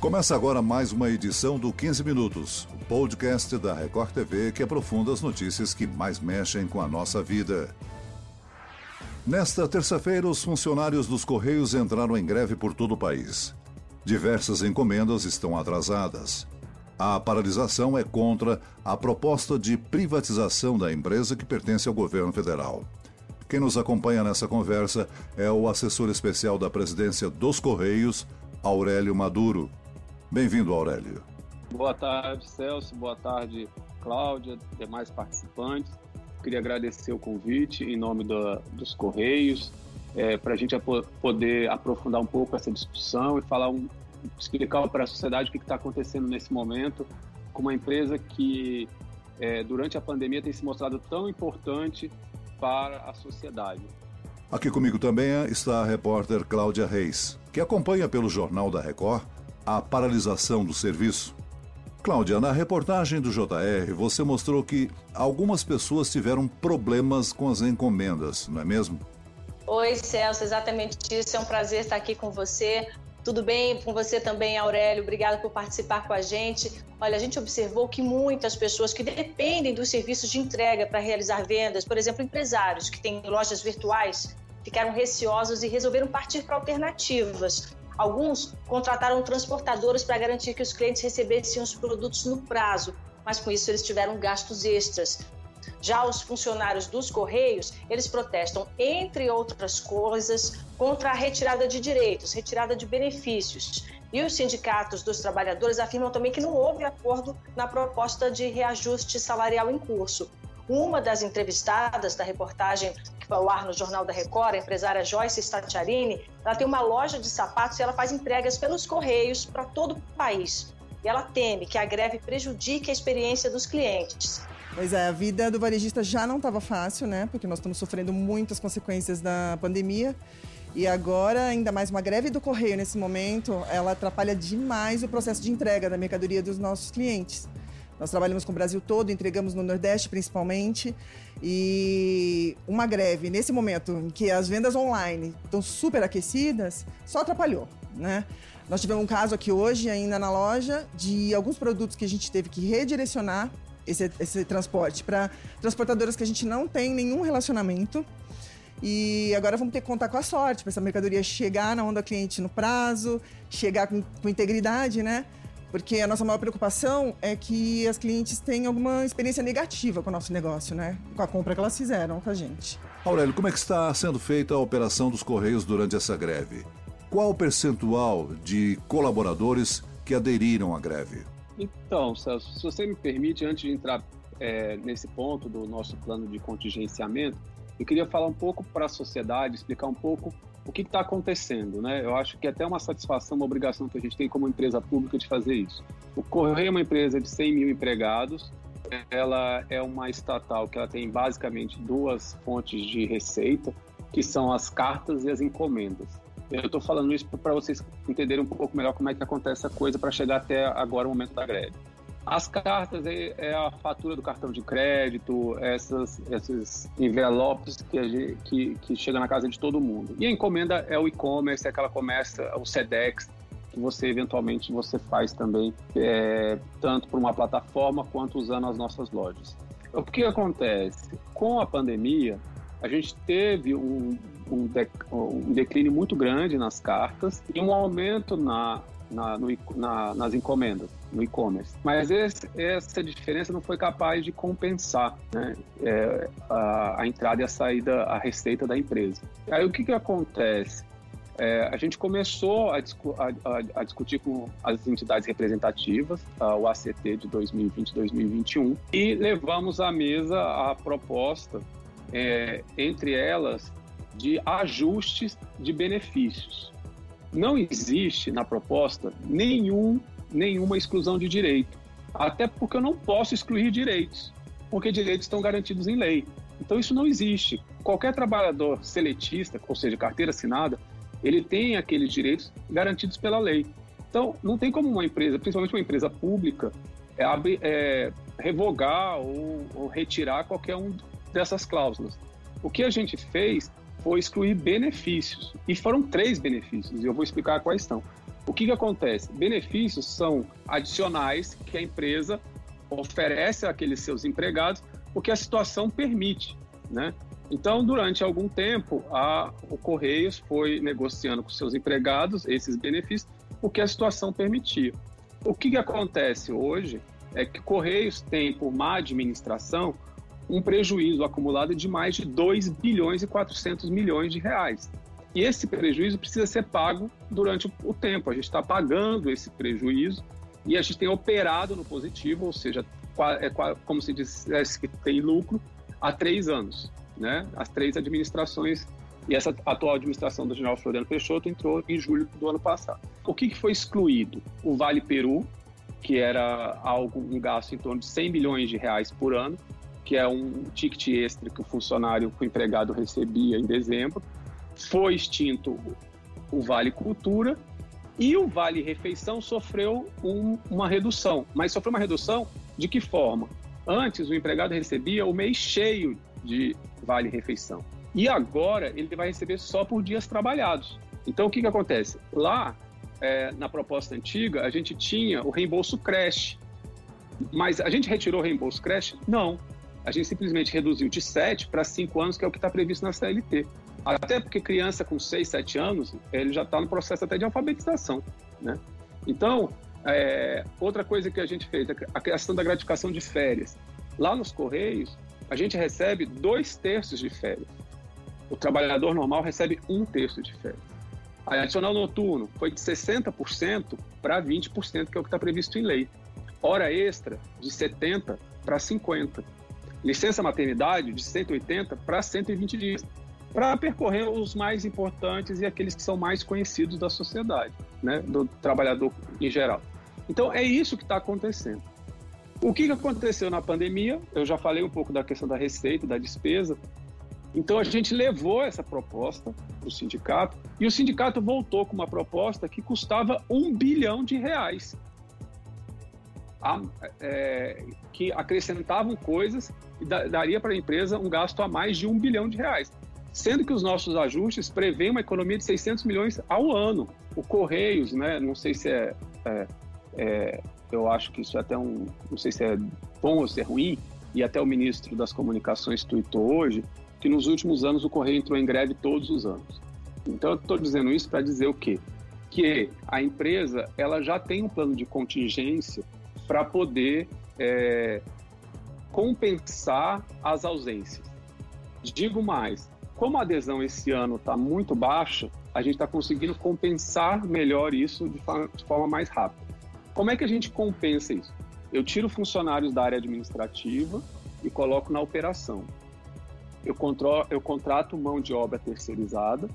Começa agora mais uma edição do 15 Minutos, o podcast da Record TV que aprofunda as notícias que mais mexem com a nossa vida. Nesta terça-feira, os funcionários dos Correios entraram em greve por todo o país. Diversas encomendas estão atrasadas. A paralisação é contra a proposta de privatização da empresa que pertence ao governo federal. Quem nos acompanha nessa conversa é o assessor especial da presidência dos Correios, Aurélio Maduro. Bem-vindo, Aurélio. Boa tarde, Celso. Boa tarde, Cláudia, demais participantes. Queria agradecer o convite em nome do, dos Correios, é, para a gente poder aprofundar um pouco essa discussão e falar um, explicar para a sociedade o que está acontecendo nesse momento com uma empresa que é, durante a pandemia tem se mostrado tão importante para a sociedade. Aqui comigo também está a repórter Cláudia Reis, que acompanha pelo Jornal da Record a paralisação do serviço. Cláudia, na reportagem do JR, você mostrou que algumas pessoas tiveram problemas com as encomendas, não é mesmo? Oi, Celso, exatamente isso. É um prazer estar aqui com você. Tudo bem com você também, Aurélio? Obrigada por participar com a gente. Olha, a gente observou que muitas pessoas que dependem dos serviços de entrega para realizar vendas, por exemplo, empresários que têm lojas virtuais, ficaram receosos e resolveram partir para alternativas. Alguns contrataram transportadores para garantir que os clientes recebessem os produtos no prazo, mas com isso eles tiveram gastos extras. Já os funcionários dos Correios, eles protestam, entre outras coisas, contra a retirada de direitos, retirada de benefícios. E os sindicatos dos trabalhadores afirmam também que não houve acordo na proposta de reajuste salarial em curso. Uma das entrevistadas da reportagem que foi ao ar no Jornal da Record, a empresária Joyce Stacciarini, ela tem uma loja de sapatos e ela faz entregas pelos correios para todo o país. E ela teme que a greve prejudique a experiência dos clientes. Pois é, a vida do varejista já não estava fácil, né? Porque nós estamos sofrendo muitas consequências da pandemia. E agora, ainda mais uma greve do correio nesse momento, ela atrapalha demais o processo de entrega da mercadoria dos nossos clientes. Nós trabalhamos com o Brasil todo, entregamos no Nordeste principalmente. E uma greve, nesse momento em que as vendas online estão super aquecidas, só atrapalhou, né? Nós tivemos um caso aqui hoje, ainda na loja, de alguns produtos que a gente teve que redirecionar esse, esse transporte para transportadoras que a gente não tem nenhum relacionamento. E agora vamos ter que contar com a sorte para essa mercadoria chegar na onda cliente no prazo, chegar com, com integridade, né? Porque a nossa maior preocupação é que as clientes tenham alguma experiência negativa com o nosso negócio, né? Com a compra que elas fizeram com a gente. Aurélio, como é que está sendo feita a operação dos Correios durante essa greve? Qual o percentual de colaboradores que aderiram à greve? Então, Celso, se você me permite, antes de entrar é, nesse ponto do nosso plano de contingenciamento, eu queria falar um pouco para a sociedade, explicar um pouco o que está acontecendo, né? Eu acho que é até uma satisfação, uma obrigação que a gente tem como empresa pública de fazer isso. O Correio é uma empresa de 100 mil empregados, ela é uma estatal que ela tem basicamente duas fontes de receita, que são as cartas e as encomendas. Eu estou falando isso para vocês entenderem um pouco melhor como é que acontece a coisa para chegar até agora o momento da greve. As cartas é, é, a fatura do cartão de crédito, essas, esses envelopes que, que, que chega na casa de todo mundo. E a encomenda é o e-commerce, é aquela começa, o SEDEX, que você eventualmente você faz também, é, tanto por uma plataforma quanto usando as nossas lojas. O que acontece? Com a pandemia, a gente teve um, um, um declínio muito grande nas cartas e um aumento na, na, no, na, nas encomendas, no e-commerce. Mas esse, essa diferença não foi capaz de compensar né, é, a, a, entrada e a saída, a receita da empresa. Aí o que, que acontece? É, a gente começou a, discu a, a, discutir com as entidades representativas, o ACT de 2020-2021, e levamos à mesa a proposta, é, entre elas, de ajustes de benefícios. Não existe na proposta nenhum, nenhuma exclusão de direito, até porque eu não posso excluir direitos, porque direitos estão garantidos em lei. Então isso não existe. Qualquer trabalhador seletista, ou seja, carteira assinada, ele tem aqueles direitos garantidos pela lei. Então não tem como uma empresa, principalmente uma empresa pública, é, é, revogar ou, ou retirar qualquer um dessas cláusulas. O que a gente fez foi excluir benefícios. E foram três benefícios, e eu vou explicar quais são. O que, que acontece? Benefícios são adicionais que a empresa oferece àqueles seus empregados, porque a situação permite, né? Então, durante algum tempo, a, o Correios foi negociando com seus empregados esses benefícios, porque a situação permitia. O que, que acontece hoje é que Correios tem, por má administração, um prejuízo acumulado de mais de 2 bilhões e 400 milhões de reais. E esse prejuízo precisa ser pago durante o tempo. A gente está pagando esse prejuízo e a gente tem operado no positivo, ou seja, é como se dissesse que tem lucro há três anos, né? As três administrações e essa atual administração do general Floriano Peixoto entrou em julho do ano passado. O que, foi excluído? O Vale Peru, que era algo um gasto em torno de 100 milhões de reais por ano, que é um ticket extra que o funcionário, que o empregado recebia em dezembro. Foi extinto o Vale Cultura e o Vale Refeição sofreu um, uma redução. Mas sofreu uma redução de que forma? Antes o empregado recebia o mês cheio de Vale Refeição. E agora ele vai receber só por dias trabalhados. Então o que, que acontece? Lá, é, na proposta antiga, a gente tinha o reembolso creche. Mas a gente retirou o reembolso creche? Não. A gente simplesmente reduziu de 7 para 5 anos, que é o que está previsto na CLT. Até porque criança com 6, 7 anos, ele já está no processo até de alfabetização, né? Então, é, outra coisa que a gente fez, a questão da gratificação de férias. Lá nos Correios, a gente recebe dois terços de férias. O trabalhador normal recebe um terço de férias. A adicional noturno foi de 60% para 20%, que é o que está previsto em lei. Hora extra, de 70% para 50% licença maternidade de 180 para 120 dias, para percorrer os mais importantes e aqueles que são mais conhecidos da sociedade, né, do trabalhador em geral. Então é isso que está acontecendo. O que aconteceu na pandemia? Eu já falei um pouco da questão da receita, da despesa. Então a gente levou essa proposta para o sindicato e o sindicato voltou com uma proposta que custava um bilhão de reais, a, é, que acrescentavam coisas e daria para a empresa um gasto a mais de um bilhão de reais. Sendo que os nossos ajustes prevêem uma economia de 600 milhões ao ano. O Correios, né, não sei se é, é, é eu acho que isso é até um, não sei se é bom ou se é ruim, e até o ministro das Comunicações tweetou hoje, que nos últimos anos o Correio entrou em greve todos os anos. Então eu estou dizendo isso para dizer o quê? Que a empresa ela já tem um plano de contingência para poder é, compensar as ausências. Digo mais, como a adesão esse ano está muito baixa, a gente está conseguindo compensar melhor isso de forma, mais rápida. Como é que a gente compensa isso? Eu tiro funcionários da área administrativa e coloco na operação. Eu, eu contrato mão de obra terceirizada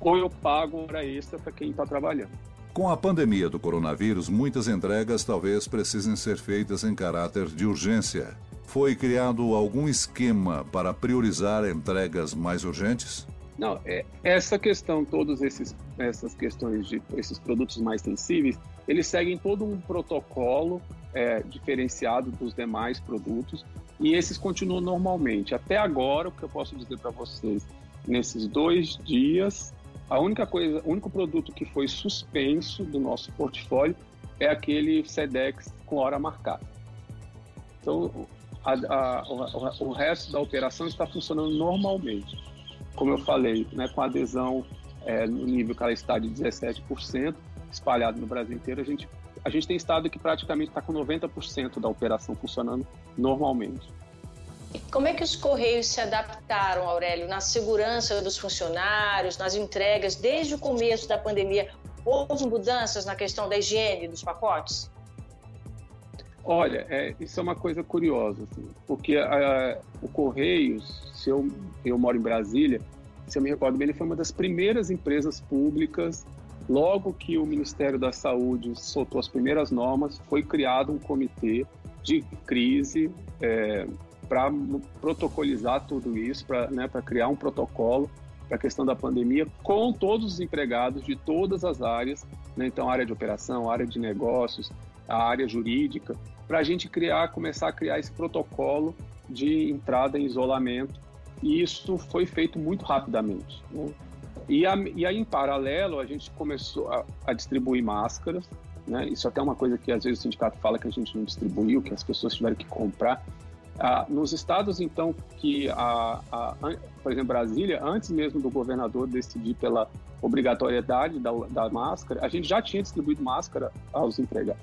ou eu pago hora extra para quem está trabalhando. Com a pandemia do coronavírus, muitas entregas talvez precisem ser feitas em caráter de urgência. Foi criado algum esquema para priorizar entregas mais urgentes? Não, é, essa questão, todas essas questões de esses produtos mais sensíveis, eles seguem todo um protocolo é, diferenciado dos demais produtos e esses continuam normalmente. Até agora, o que eu posso dizer para vocês, nesses dois dias, a única coisa, o único produto que foi suspenso do nosso portfólio é aquele SEDEX com hora marcada. Então, a, a, o, o, resto da operação está funcionando normalmente. Como eu falei, né, com adesão é, no nível que ela está de 17%, espalhado no Brasil inteiro, a gente, a gente tem estado que praticamente está com 90% da operação funcionando normalmente. E como é que os Correios se adaptaram, Aurélio, na segurança dos funcionários, nas entregas, desde o começo da pandemia? Houve mudanças na questão da higiene dos pacotes? Olha, é, isso é uma coisa curiosa, assim, porque a, o Correios, se eu, eu moro em Brasília, se eu me recordo bem, ele foi uma das primeiras empresas públicas. Logo que o Ministério da Saúde soltou as primeiras normas, foi criado um comitê de crise é, para protocolizar tudo isso, para né, criar um protocolo para a questão da pandemia com todos os empregados de todas as áreas, né, então área de operação, área de negócios, a área jurídica, para a gente criar, começar a criar esse protocolo de entrada em isolamento. E isso foi feito muito rapidamente. Né? E, a, e aí, em paralelo, a gente começou a, a distribuir máscaras, né? Isso até é uma coisa que às vezes o sindicato fala que a gente não distribuiu, que as pessoas tiveram que comprar. Ah, nos estados, então, que, a, a, por exemplo, Brasília, antes mesmo do governador decidir pela obrigatoriedade da, da máscara, a gente já tinha distribuído máscara aos empregados.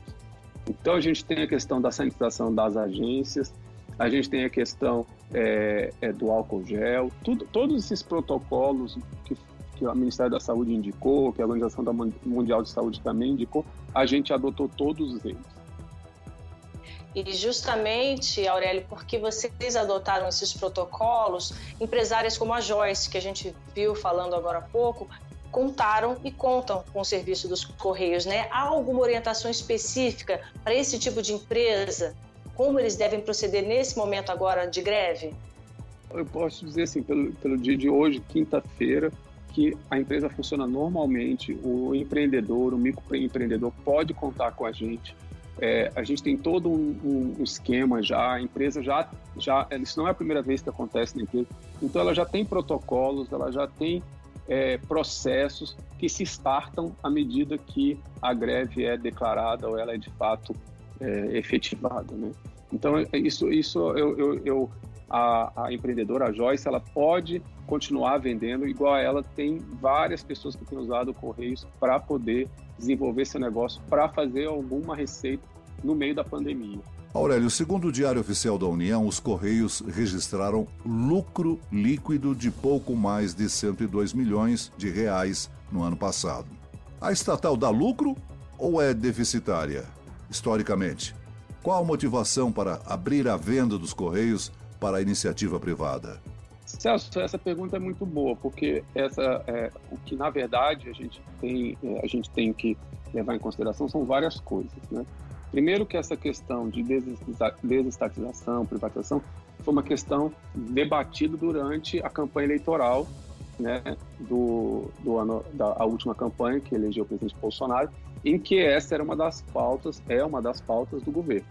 Então, a gente tem a questão da sanitização das agências, a gente tem a questão é, é, do álcool gel, tudo, todos esses protocolos que, que o Ministério da Saúde indicou, que a Organização Mundial de Saúde também indicou, a gente adotou todos eles. E justamente, Aurélio, porque vocês adotaram esses protocolos, empresárias como a Joyce, que a gente viu falando agora há pouco, contaram e contam com o serviço dos Correios, né? Há alguma orientação específica para esse tipo de empresa? Como eles devem proceder nesse momento agora de greve? Eu posso dizer assim, pelo, pelo dia de hoje, quinta-feira, que a empresa funciona normalmente, o empreendedor, o microempreendedor pode contar com a gente. É, a gente tem todo um, um, esquema já, a empresa já, já, isso não é a primeira vez que acontece na empresa, então ela já tem protocolos, ela já tem é, processos que se startam à medida que a greve é declarada ou ela é de fato é, efetivada, né? Então isso, isso eu, eu, eu a, a, empreendedora a Joyce ela pode continuar vendendo igual ela tem várias pessoas que têm usado o Correios para poder desenvolver seu negócio para fazer alguma receita no meio da pandemia. Aurélio, segundo o Diário Oficial da União, os Correios registraram lucro líquido de pouco mais de 102 milhões de reais no ano passado. A estatal dá lucro ou é deficitária, historicamente? Qual a motivação para abrir a venda dos Correios para a iniciativa privada? Celso, essa pergunta é muito boa, porque essa é, o que na verdade a gente tem é, a gente tem que levar em consideração são várias coisas, né? Primeiro que essa questão de desestatização, privatização, foi uma questão debatida durante a campanha eleitoral, né, do, do ano da última campanha que elegeu o presidente Bolsonaro, em que essa era uma das pautas, é uma das pautas do governo.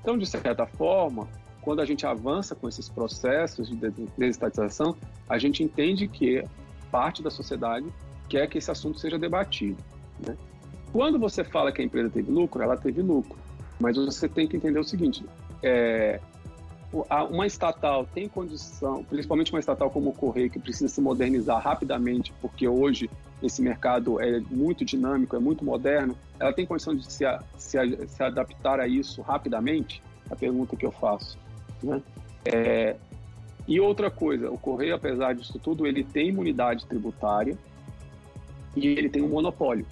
Então, de certa forma, quando a gente avança com esses processos de desestatização, a gente entende que parte da sociedade quer que esse assunto seja debatido. Né? Quando você fala que a empresa teve lucro, ela teve lucro. Mas você tem que entender o seguinte: é, uma estatal tem condição, principalmente uma estatal como o Correio, que precisa se modernizar rapidamente, porque hoje esse mercado é muito dinâmico, é muito moderno, ela tem condição de se, se, se adaptar a isso rapidamente? É a pergunta que eu faço. Né? É, e outra coisa, o Correio, apesar disso tudo, ele tem imunidade tributária e ele tem um monopólio.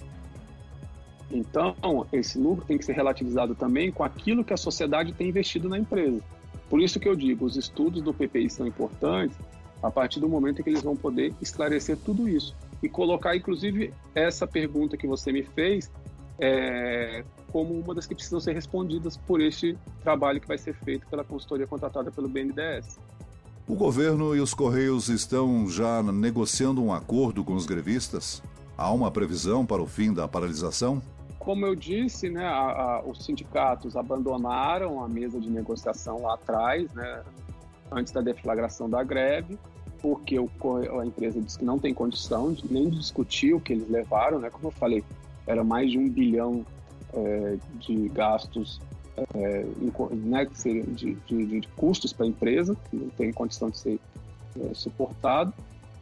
Então, esse lucro tem que ser relativizado também com aquilo que a sociedade tem investido na empresa. Por isso que eu digo, os estudos do PPI são importantes a partir do momento em que eles vão poder esclarecer tudo isso e colocar, inclusive, essa pergunta que você me fez é, como uma das que precisam ser respondidas por este trabalho que vai ser feito pela consultoria contratada pelo BNDES. O governo e os Correios estão já negociando um acordo com os grevistas? Há uma previsão para o fim da paralisação? Como eu disse, né, a, a, os sindicatos abandonaram a mesa de negociação lá atrás, né, antes da deflagração da greve, porque o, a empresa disse que não tem condição de nem discutir o que eles levaram, né, como eu falei, era mais de um bilhão é, de gastos é, né, de, de, de, custos para a empresa, que não tem condição de ser é, suportado.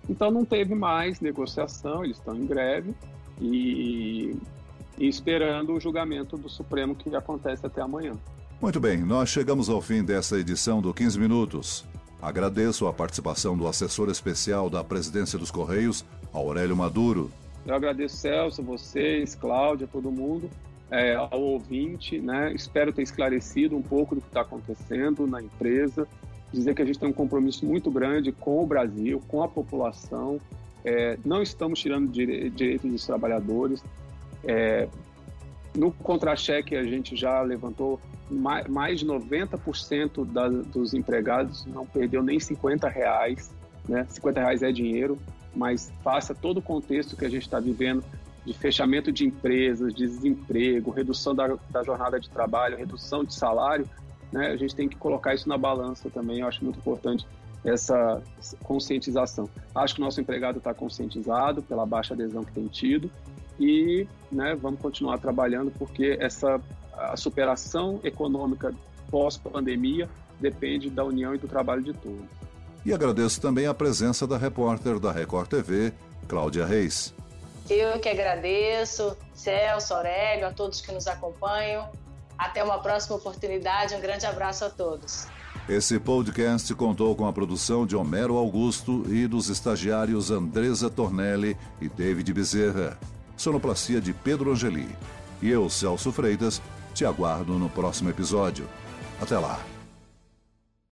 Então não teve mais negociação, eles estão em greve e, e esperando o julgamento do Supremo que acontece até amanhã. Muito bem, nós chegamos ao fim dessa edição do 15 Minutos. Agradeço a participação do assessor especial da Presidência dos Correios, Aurélio Maduro. Eu agradeço, Celso, vocês, Cláudia, todo mundo é, ao ouvinte, né? Espero ter esclarecido um pouco do que está acontecendo na empresa, dizer que a gente tem um compromisso muito grande com o Brasil, com a população. É, não estamos tirando dire direitos dos trabalhadores. É, no contra-cheque, a gente já levantou mais, de 90% da, dos empregados não perdeu nem 50 reais. Né? 50 reais é dinheiro, mas faça todo o contexto que a gente está vivendo de fechamento de empresas, de desemprego, redução da, da jornada de trabalho, redução de salário, né, a gente tem que colocar isso na balança também. Eu acho muito importante essa conscientização. Acho que o nosso empregado está conscientizado pela baixa adesão que tem tido e né, vamos continuar trabalhando porque essa a superação econômica pós-pandemia depende da união e do trabalho de todos. E agradeço também a presença da repórter da Record TV, Cláudia Reis. Eu que agradeço, Celso, Aurélio, a todos que nos acompanham. Até uma próxima oportunidade. Um grande abraço a todos. Esse podcast contou com a produção de Homero Augusto e dos estagiários Andresa Tornelli e David Bezerra. Sonoplastia de Pedro Angeli. E eu, Celso Freitas, te aguardo no próximo episódio. Até lá.